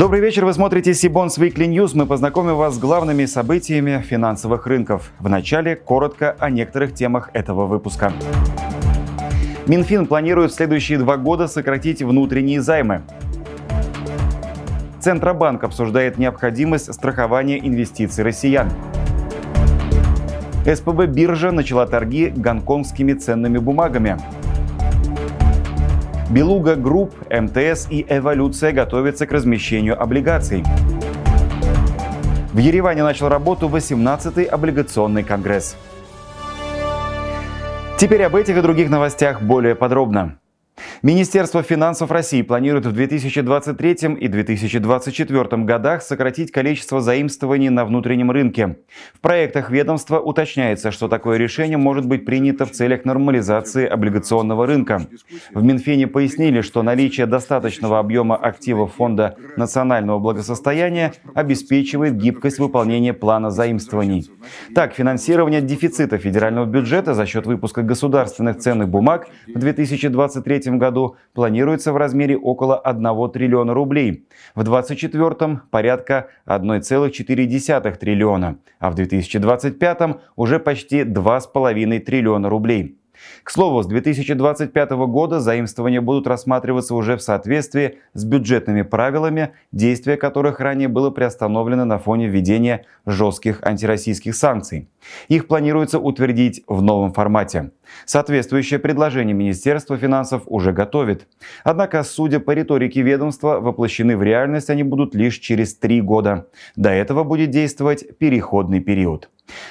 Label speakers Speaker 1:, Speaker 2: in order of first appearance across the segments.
Speaker 1: Добрый вечер, вы смотрите Сибонс Weekly News. Мы познакомим вас с главными событиями финансовых рынков. Вначале коротко о некоторых темах этого выпуска. Минфин планирует в следующие два года сократить внутренние займы. Центробанк обсуждает необходимость страхования инвестиций россиян. СПБ биржа начала торги гонконгскими ценными бумагами. Белуга Групп, МТС и Эволюция готовятся к размещению облигаций. В Ереване начал работу 18-й облигационный конгресс. Теперь об этих и других новостях более подробно. Министерство финансов России планирует в 2023 и 2024 годах сократить количество заимствований на внутреннем рынке. В проектах ведомства уточняется, что такое решение может быть принято в целях нормализации облигационного рынка. В Минфине пояснили, что наличие достаточного объема активов Фонда национального благосостояния обеспечивает гибкость выполнения плана заимствований. Так, финансирование дефицита федерального бюджета за счет выпуска государственных ценных бумаг в 2023 году году планируется в размере около 1 триллиона рублей, в 2024 порядка 1,4 триллиона, а в 2025 уже почти 2,5 триллиона рублей. К слову, с 2025 года заимствования будут рассматриваться уже в соответствии с бюджетными правилами, действие которых ранее было приостановлено на фоне введения жестких антироссийских санкций. Их планируется утвердить в новом формате. Соответствующее предложение Министерство финансов уже готовит. Однако, судя по риторике ведомства, воплощены в реальность они будут лишь через три года. До этого будет действовать переходный период.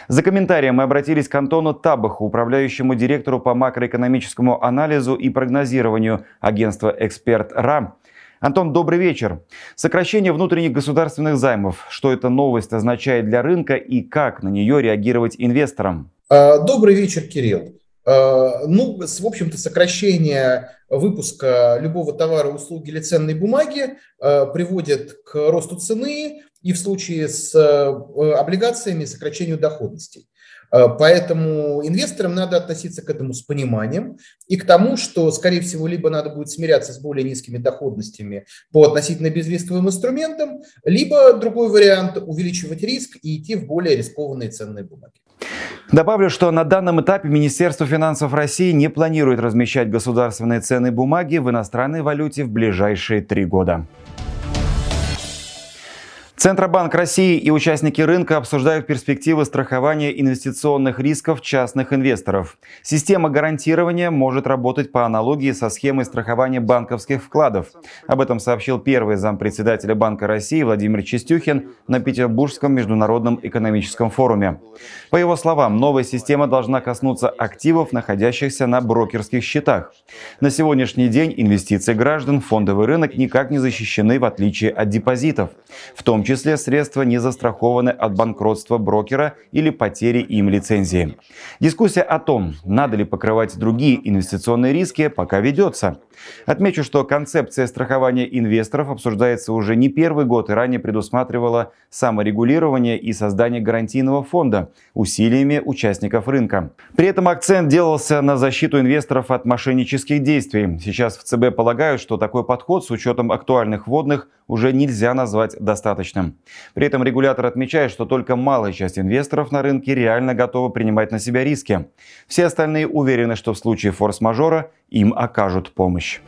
Speaker 1: За комментарием мы обратились к Антону Табаху, управляющему директору по макроэкономическому анализу и прогнозированию агентства «Эксперт РАМ». Антон, добрый вечер. Сокращение внутренних государственных займов. Что эта новость означает для рынка и как на нее реагировать инвесторам?
Speaker 2: А, добрый вечер, Кирилл. А, ну, в общем-то, сокращение выпуска любого товара, услуги или ценной бумаги а, приводит к росту цены, и в случае с облигациями сокращению доходностей. Э, поэтому инвесторам надо относиться к этому с пониманием и к тому, что, скорее всего, либо надо будет смиряться с более низкими доходностями по относительно безрисковым инструментам, либо другой вариант – увеличивать риск и идти в более рискованные ценные бумаги.
Speaker 1: Добавлю, что на данном этапе Министерство финансов России не планирует размещать государственные ценные бумаги в иностранной валюте в ближайшие три года. Центробанк России и участники рынка обсуждают перспективы страхования инвестиционных рисков частных инвесторов. Система гарантирования может работать по аналогии со схемой страхования банковских вкладов. Об этом сообщил первый зампредседателя Банка России Владимир Чистюхин на Петербургском международном экономическом форуме. По его словам, новая система должна коснуться активов, находящихся на брокерских счетах. На сегодняшний день инвестиции граждан в фондовый рынок никак не защищены в отличие от депозитов. В том числе средства не застрахованы от банкротства брокера или потери им лицензии. Дискуссия о том, надо ли покрывать другие инвестиционные риски, пока ведется. Отмечу, что концепция страхования инвесторов обсуждается уже не первый год и ранее предусматривала саморегулирование и создание гарантийного фонда усилиями участников рынка. При этом акцент делался на защиту инвесторов от мошеннических действий. Сейчас в ЦБ полагают, что такой подход с учетом актуальных вводных уже нельзя назвать достаточным. При этом регулятор отмечает, что только малая часть инвесторов на рынке реально готова принимать на себя риски. Все остальные уверены, что в случае форс-мажора им окажут помощь.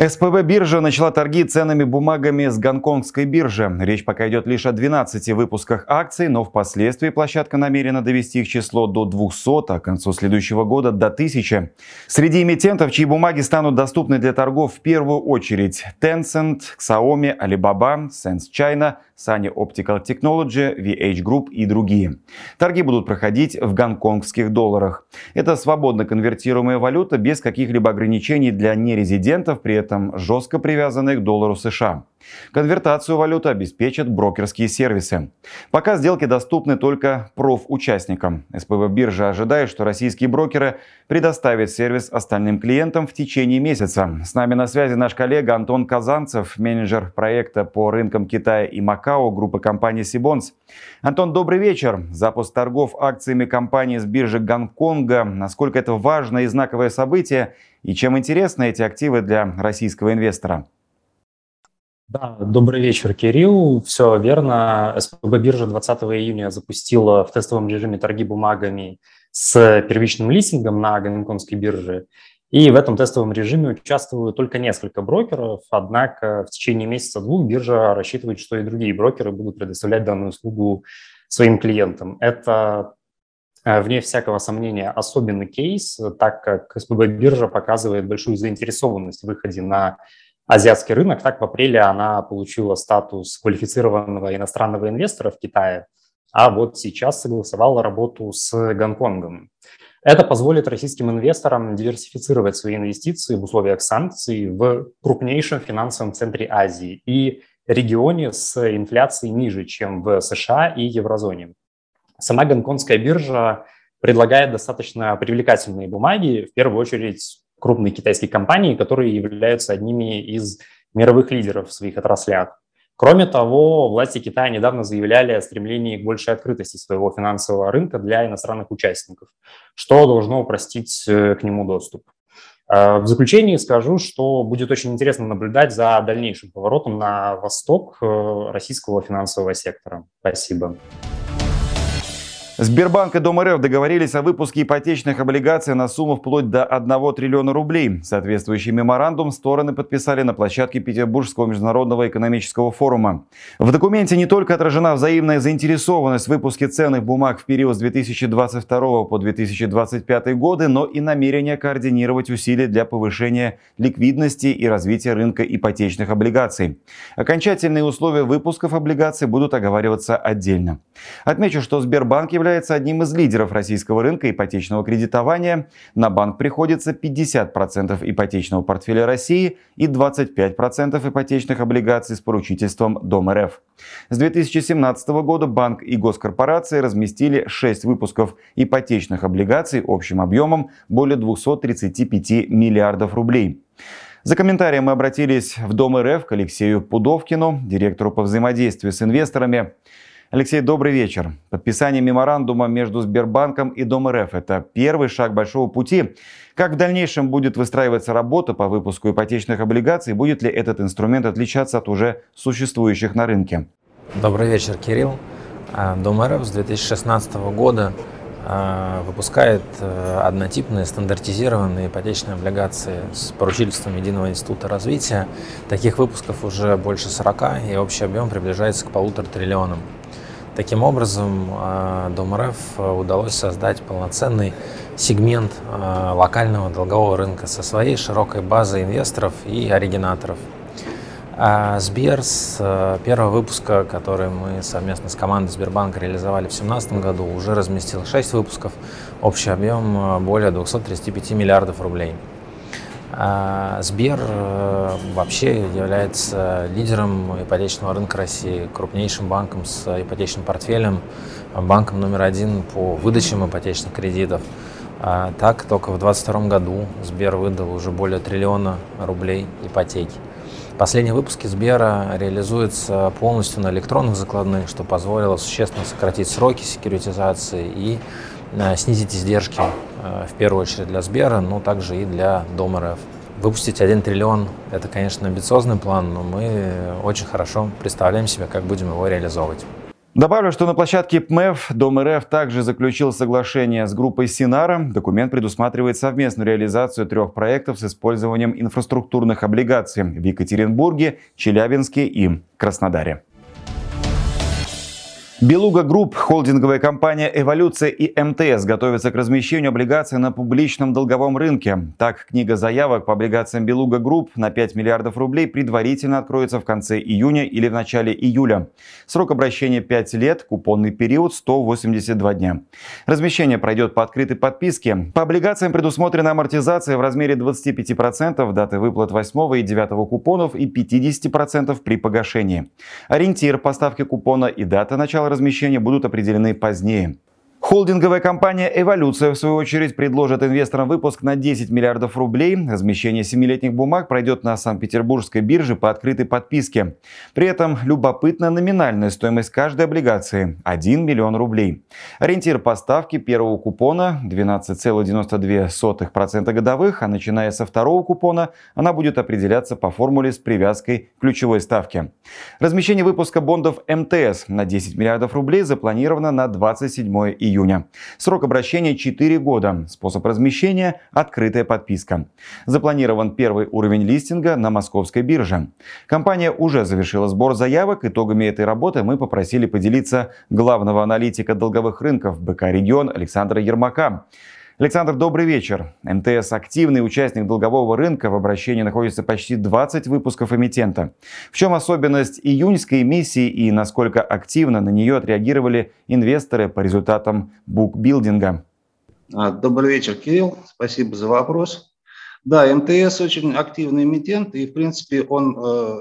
Speaker 1: СПБ биржа начала торги ценными бумагами с гонконгской биржи. Речь пока идет лишь о 12 выпусках акций, но впоследствии площадка намерена довести их число до 200, а к концу следующего года до 1000. Среди эмитентов, чьи бумаги станут доступны для торгов в первую очередь Tencent, Xiaomi, Alibaba, Sense China, Sunny Optical Technology, VH Group и другие. Торги будут проходить в гонконгских долларах. Это свободно конвертируемая валюта без каких-либо ограничений для нерезидентов, при этом жестко привязанные к доллару США. Конвертацию валюты обеспечат брокерские сервисы. Пока сделки доступны только профучастникам. СПБ биржа ожидает, что российские брокеры предоставят сервис остальным клиентам в течение месяца. С нами на связи наш коллега Антон Казанцев, менеджер проекта по рынкам Китая и Макао группы компании Сибонс. Антон, добрый вечер. Запуск торгов акциями компании с биржи Гонконга. Насколько это важное и знаковое событие? И чем интересны эти активы для российского инвестора?
Speaker 3: Да, добрый вечер, Кирилл. Все верно. СПБ биржа 20 июня запустила в тестовом режиме торги бумагами с первичным листингом на гонконгской бирже. И в этом тестовом режиме участвуют только несколько брокеров, однако в течение месяца-двух биржа рассчитывает, что и другие брокеры будут предоставлять данную услугу своим клиентам. Это, э, вне всякого сомнения, особенный кейс, так как СПБ биржа показывает большую заинтересованность в выходе на азиатский рынок. Так, в апреле она получила статус квалифицированного иностранного инвестора в Китае, а вот сейчас согласовала работу с Гонконгом. Это позволит российским инвесторам диверсифицировать свои инвестиции в условиях санкций в крупнейшем финансовом центре Азии и регионе с инфляцией ниже, чем в США и еврозоне. Сама гонконгская биржа предлагает достаточно привлекательные бумаги, в первую очередь крупные китайские компании, которые являются одними из мировых лидеров в своих отраслях. Кроме того, власти Китая недавно заявляли о стремлении к большей открытости своего финансового рынка для иностранных участников, что должно упростить э, к нему доступ. Э, в заключении скажу, что будет очень интересно наблюдать за дальнейшим поворотом на восток э, российского финансового сектора. Спасибо.
Speaker 1: Сбербанк и Дом РФ договорились о выпуске ипотечных облигаций на сумму вплоть до 1 триллиона рублей. Соответствующий меморандум стороны подписали на площадке Петербургского международного экономического форума. В документе не только отражена взаимная заинтересованность в выпуске ценных бумаг в период с 2022 по 2025 годы, но и намерение координировать усилия для повышения ликвидности и развития рынка ипотечных облигаций. Окончательные условия выпусков облигаций будут оговариваться отдельно. Отмечу, что Сбербанк является является одним из лидеров российского рынка ипотечного кредитования. На банк приходится 50% ипотечного портфеля России и 25% ипотечных облигаций с поручительством Дом РФ. С 2017 года банк и госкорпорации разместили 6 выпусков ипотечных облигаций общим объемом более 235 миллиардов рублей. За комментарием мы обратились в Дом РФ к Алексею Пудовкину, директору по взаимодействию с инвесторами. Алексей, добрый вечер. Подписание меморандума между Сбербанком и Дом РФ – это первый шаг большого пути. Как в дальнейшем будет выстраиваться работа по выпуску ипотечных облигаций? Будет ли этот инструмент отличаться от уже существующих на рынке?
Speaker 4: Добрый вечер, Кирилл. А, Дом РФ с 2016 года а, выпускает э, однотипные стандартизированные ипотечные облигации с поручительством Единого института развития. Таких выпусков уже больше 40, и общий объем приближается к полутора триллионам. Таким образом, э, Дом э, удалось создать полноценный сегмент э, локального долгового рынка со своей широкой базой инвесторов и оригинаторов. А Сбер с первого выпуска, который мы совместно с командой Сбербанка реализовали в 2017 году, уже разместил 6 выпусков, общий объем более 235 миллиардов рублей. А Сбер э, вообще является лидером ипотечного рынка России, крупнейшим банком с ипотечным портфелем, банком номер один по выдачам ипотечных кредитов. А так, только в 2022 году Сбер выдал уже более триллиона рублей ипотеки. Последние выпуски Сбера реализуются полностью на электронных закладных, что позволило существенно сократить сроки секьюритизации и снизить издержки э, в первую очередь для Сбера, но также и для Дом РФ. Выпустить 1 триллион – это, конечно, амбициозный план, но мы очень хорошо представляем себе, как будем его реализовывать.
Speaker 1: Добавлю, что на площадке ПМЭФ Дом РФ также заключил соглашение с группой Синара. Документ предусматривает совместную реализацию трех проектов с использованием инфраструктурных облигаций в Екатеринбурге, Челябинске и Краснодаре. Белуга Групп, холдинговая компания «Эволюция» и МТС готовятся к размещению облигаций на публичном долговом рынке. Так, книга заявок по облигациям Белуга Групп на 5 миллиардов рублей предварительно откроется в конце июня или в начале июля. Срок обращения 5 лет, купонный период 182 дня. Размещение пройдет по открытой подписке. По облигациям предусмотрена амортизация в размере 25% даты выплат 8 и 9 купонов и 50% при погашении. Ориентир поставки купона и дата начала размещения будут определены позднее. Холдинговая компания «Эволюция» в свою очередь предложит инвесторам выпуск на 10 миллиардов рублей. Размещение семилетних бумаг пройдет на Санкт-Петербургской бирже по открытой подписке. При этом любопытна номинальная стоимость каждой облигации – 1 миллион рублей. Ориентир поставки первого купона – 12,92% годовых, а начиная со второго купона она будет определяться по формуле с привязкой к ключевой ставке. Размещение выпуска бондов МТС на 10 миллиардов рублей запланировано на 27 июня июня. Срок обращения 4 года. Способ размещения – открытая подписка. Запланирован первый уровень листинга на московской бирже. Компания уже завершила сбор заявок. Итогами этой работы мы попросили поделиться главного аналитика долговых рынков БК «Регион» Александра Ермака. Александр, добрый вечер. МТС – активный участник долгового рынка. В обращении находится почти 20 выпусков эмитента. В чем особенность июньской эмиссии и насколько активно на нее отреагировали инвесторы по результатам букбилдинга?
Speaker 5: А, добрый вечер, Кирилл. Спасибо за вопрос. Да, МТС очень активный эмитент, и, в принципе, он э,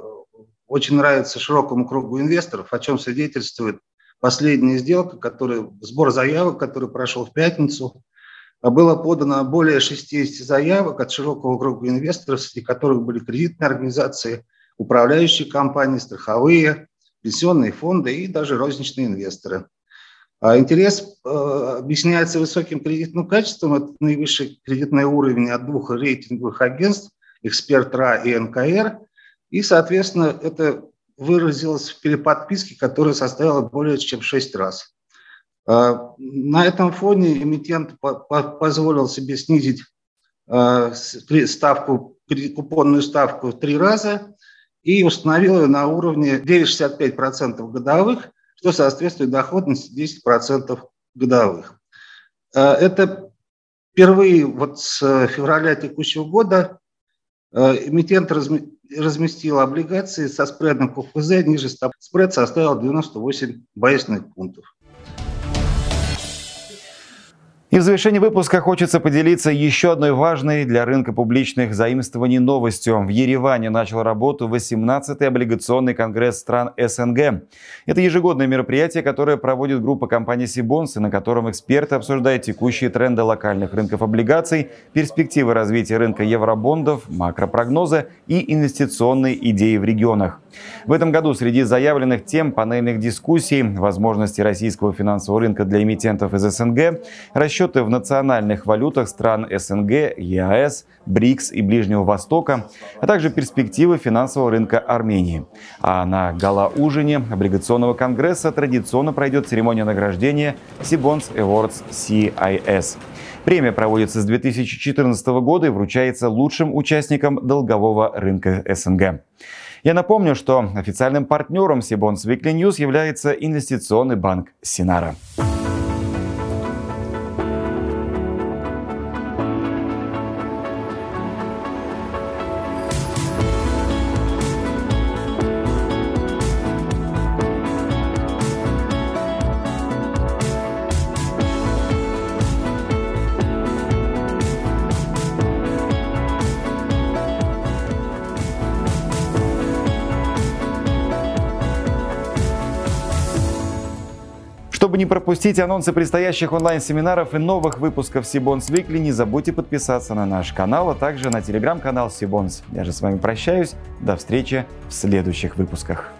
Speaker 5: очень нравится широкому кругу инвесторов, о чем свидетельствует последняя сделка, который, сбор заявок, который прошел в пятницу – было подано более 60 заявок от широкого круга инвесторов, среди которых были кредитные организации, управляющие компании, страховые, пенсионные фонды и даже розничные инвесторы. А интерес э, объясняется высоким кредитным качеством. Это наивысший кредитный уровень от двух рейтинговых агентств, Эксперт РА и НКР. И, соответственно, это выразилось в переподписке, которая составила более чем 6 раз. А, на этом фоне эмитент позволил себе снизить а, ставку, купонную ставку в три раза и установил ее на уровне 9,65% годовых, что соответствует доходности 10% годовых. А, это впервые вот с февраля текущего года эмитент разместил облигации со спредом КФЗ ниже стоп. Спред составил 98 базисных пунктов.
Speaker 1: И в завершении выпуска хочется поделиться еще одной важной для рынка публичных заимствований новостью. В Ереване начал работу 18-й облигационный конгресс стран СНГ. Это ежегодное мероприятие, которое проводит группа компаний Сибонс, на котором эксперты обсуждают текущие тренды локальных рынков облигаций, перспективы развития рынка евробондов, макропрогнозы и инвестиционные идеи в регионах. В этом году среди заявленных тем панельных дискуссий возможности российского финансового рынка для эмитентов из СНГ, расчеты в национальных валютах стран СНГ, ЕАЭС, БРИКС и Ближнего Востока, а также перспективы финансового рынка Армении. А на гала-ужине облигационного конгресса традиционно пройдет церемония награждения Сибонс Awards CIS. Премия проводится с 2014 года и вручается лучшим участникам долгового рынка СНГ. Я напомню, что официальным партнером Сибонс Weekly News является инвестиционный банк Синара. Не пропустить анонсы предстоящих онлайн-семинаров и новых выпусков Сибонс Викли, не забудьте подписаться на наш канал, а также на телеграм-канал Сибонс. Я же с вами прощаюсь. До встречи в следующих выпусках.